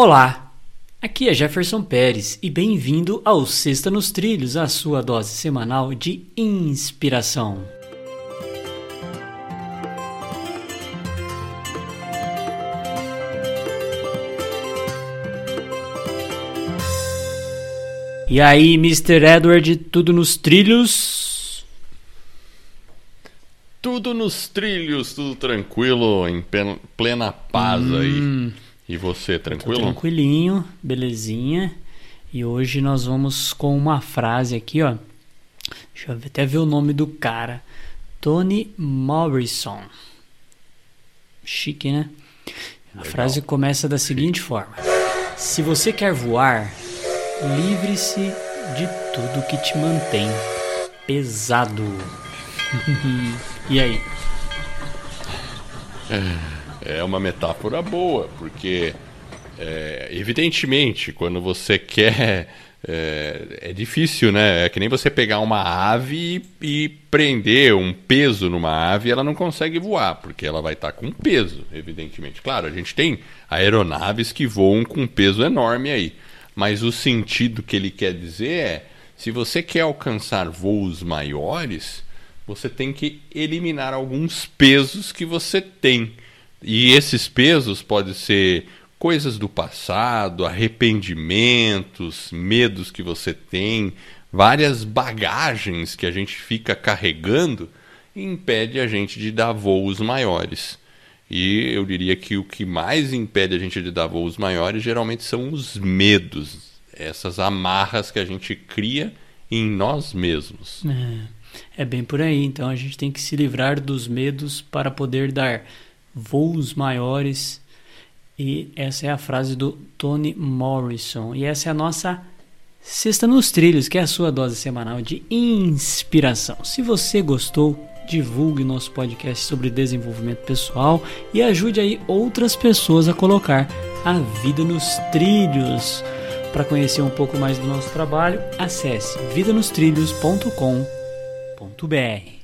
Olá, aqui é Jefferson Pérez e bem-vindo ao Sexta nos Trilhos, a sua dose semanal de inspiração. E aí, Mr. Edward, tudo nos trilhos? Tudo nos trilhos, tudo tranquilo, em plena paz hum. aí. E você, tranquilo? Tô tranquilinho, belezinha. E hoje nós vamos com uma frase aqui, ó. Deixa eu até ver o nome do cara. Tony Morrison. Chique, né? A frase começa da seguinte forma: Se você quer voar, livre-se de tudo que te mantém pesado. e aí? É. É uma metáfora boa, porque é, evidentemente, quando você quer. É, é, difícil, né? É que nem você pegar uma ave e, e prender um peso numa ave, ela não consegue voar, porque ela vai estar com peso, evidentemente. Claro, a gente tem aeronaves que voam com peso enorme aí, mas o sentido que ele quer dizer é: se você quer alcançar voos maiores, você tem que eliminar alguns pesos que você tem. E esses pesos podem ser coisas do passado, arrependimentos, medos que você tem, várias bagagens que a gente fica carregando e impede a gente de dar voos maiores. E eu diria que o que mais impede a gente de dar voos maiores geralmente são os medos, essas amarras que a gente cria em nós mesmos. É, é bem por aí. Então a gente tem que se livrar dos medos para poder dar voos maiores. E essa é a frase do Tony Morrison. E essa é a nossa Sexta nos Trilhos, que é a sua dose semanal de inspiração. Se você gostou, divulgue nosso podcast sobre desenvolvimento pessoal e ajude aí outras pessoas a colocar a vida nos trilhos. Para conhecer um pouco mais do nosso trabalho, acesse vidanostrilhos.com.br.